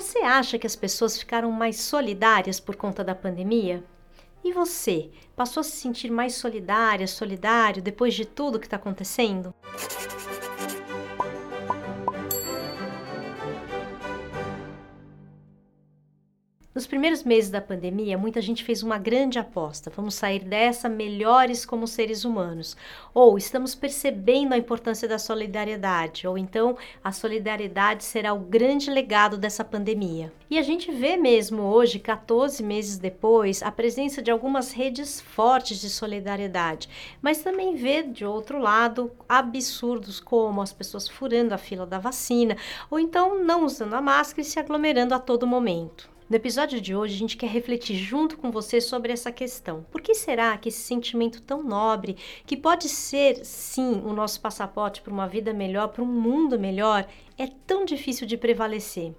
Você acha que as pessoas ficaram mais solidárias por conta da pandemia? E você, passou a se sentir mais solidária, solidário depois de tudo que está acontecendo? Nos primeiros meses da pandemia, muita gente fez uma grande aposta. Vamos sair dessa melhores como seres humanos. Ou estamos percebendo a importância da solidariedade. Ou então a solidariedade será o grande legado dessa pandemia. E a gente vê mesmo hoje, 14 meses depois, a presença de algumas redes fortes de solidariedade. Mas também vê, de outro lado, absurdos como as pessoas furando a fila da vacina. Ou então não usando a máscara e se aglomerando a todo momento. No episódio de hoje, a gente quer refletir junto com você sobre essa questão. Por que será que esse sentimento tão nobre, que pode ser sim o nosso passaporte para uma vida melhor, para um mundo melhor, é tão difícil de prevalecer?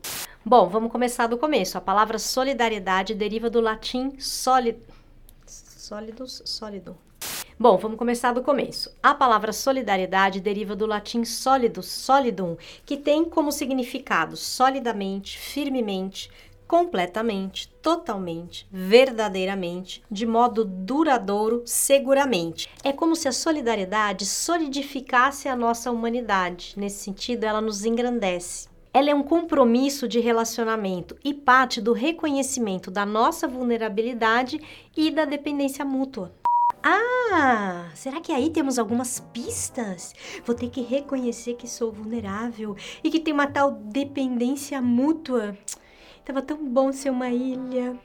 Bom, vamos começar do começo. A palavra solidariedade deriva do latim sólido. Sólidos, sólido. Bom, vamos começar do começo. A palavra solidariedade deriva do latim solidus, solidum, que tem como significado solidamente, firmemente, completamente, totalmente, verdadeiramente, de modo duradouro, seguramente. É como se a solidariedade solidificasse a nossa humanidade. Nesse sentido, ela nos engrandece. Ela é um compromisso de relacionamento e parte do reconhecimento da nossa vulnerabilidade e da dependência mútua. Ah, será que aí temos algumas pistas? Vou ter que reconhecer que sou vulnerável e que tem uma tal dependência mútua. Tava tão bom ser uma ilha.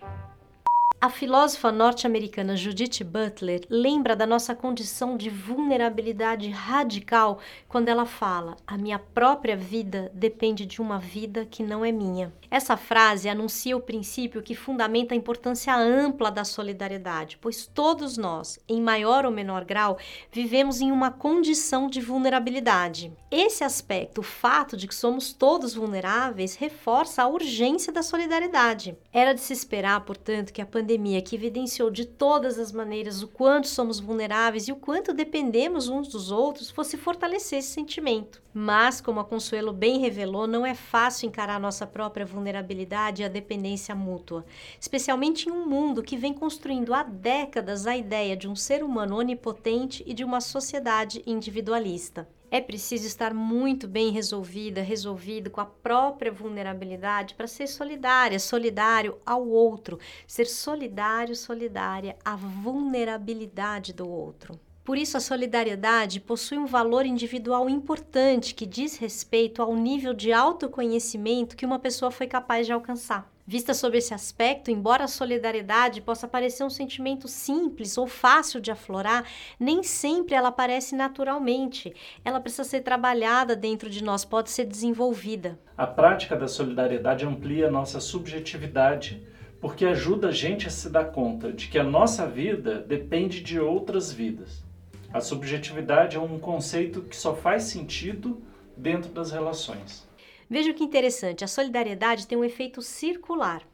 A filósofa norte-americana Judith Butler lembra da nossa condição de vulnerabilidade radical quando ela fala: A minha própria vida depende de uma vida que não é minha. Essa frase anuncia o princípio que fundamenta a importância ampla da solidariedade, pois todos nós, em maior ou menor grau, vivemos em uma condição de vulnerabilidade. Esse aspecto, o fato de que somos todos vulneráveis, reforça a urgência da solidariedade. Era de se esperar, portanto, que a pandemia, que evidenciou de todas as maneiras o quanto somos vulneráveis e o quanto dependemos uns dos outros, fosse fortalecer esse sentimento. Mas, como a Consuelo bem revelou, não é fácil encarar nossa própria vulnerabilidade e a dependência mútua, especialmente em um mundo que vem construindo há décadas a ideia de um ser humano onipotente e de uma sociedade individualista. É preciso estar muito bem resolvida, resolvido com a própria vulnerabilidade para ser solidária, solidário ao outro, ser solidário, solidária à vulnerabilidade do outro. Por isso, a solidariedade possui um valor individual importante que diz respeito ao nível de autoconhecimento que uma pessoa foi capaz de alcançar. Vista sob esse aspecto, embora a solidariedade possa parecer um sentimento simples ou fácil de aflorar, nem sempre ela aparece naturalmente. Ela precisa ser trabalhada dentro de nós, pode ser desenvolvida. A prática da solidariedade amplia nossa subjetividade, porque ajuda a gente a se dar conta de que a nossa vida depende de outras vidas. A subjetividade é um conceito que só faz sentido dentro das relações. Veja que interessante, a solidariedade tem um efeito circular.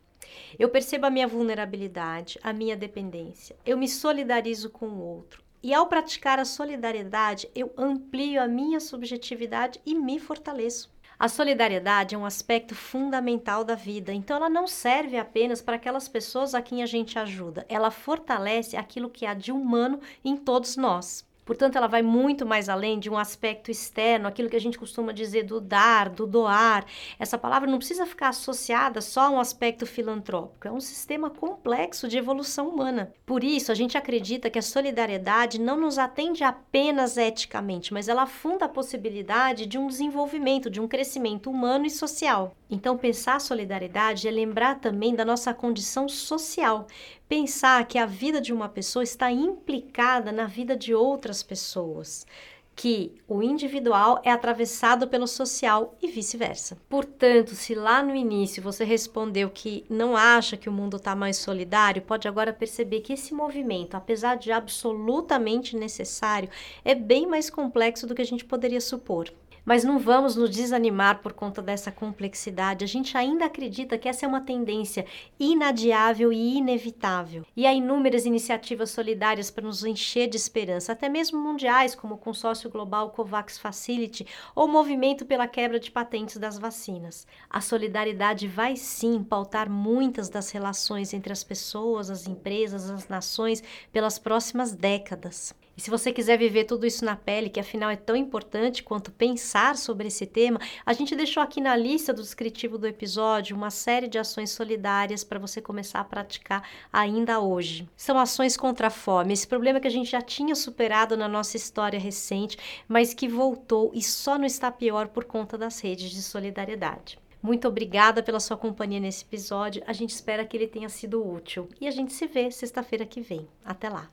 Eu percebo a minha vulnerabilidade, a minha dependência. Eu me solidarizo com o outro. E ao praticar a solidariedade, eu amplio a minha subjetividade e me fortaleço. A solidariedade é um aspecto fundamental da vida, então ela não serve apenas para aquelas pessoas a quem a gente ajuda, ela fortalece aquilo que há de humano em todos nós. Portanto, ela vai muito mais além de um aspecto externo, aquilo que a gente costuma dizer do dar, do doar. Essa palavra não precisa ficar associada só a um aspecto filantrópico, é um sistema complexo de evolução humana. Por isso, a gente acredita que a solidariedade não nos atende apenas eticamente, mas ela funda a possibilidade de um desenvolvimento, de um crescimento humano e social. Então, pensar solidariedade é lembrar também da nossa condição social, pensar que a vida de uma pessoa está implicada na vida de outras pessoas, que o individual é atravessado pelo social e vice-versa. Portanto, se lá no início você respondeu que não acha que o mundo está mais solidário, pode agora perceber que esse movimento, apesar de absolutamente necessário, é bem mais complexo do que a gente poderia supor. Mas não vamos nos desanimar por conta dessa complexidade. A gente ainda acredita que essa é uma tendência inadiável e inevitável. E há inúmeras iniciativas solidárias para nos encher de esperança, até mesmo mundiais, como o consórcio global COVAX Facility ou o movimento pela quebra de patentes das vacinas. A solidariedade vai sim pautar muitas das relações entre as pessoas, as empresas, as nações pelas próximas décadas. E se você quiser viver tudo isso na pele, que afinal é tão importante quanto pensar sobre esse tema, a gente deixou aqui na lista do descritivo do episódio uma série de ações solidárias para você começar a praticar ainda hoje. São ações contra a fome, esse problema que a gente já tinha superado na nossa história recente, mas que voltou e só não está pior por conta das redes de solidariedade. Muito obrigada pela sua companhia nesse episódio. A gente espera que ele tenha sido útil. E a gente se vê sexta-feira que vem. Até lá!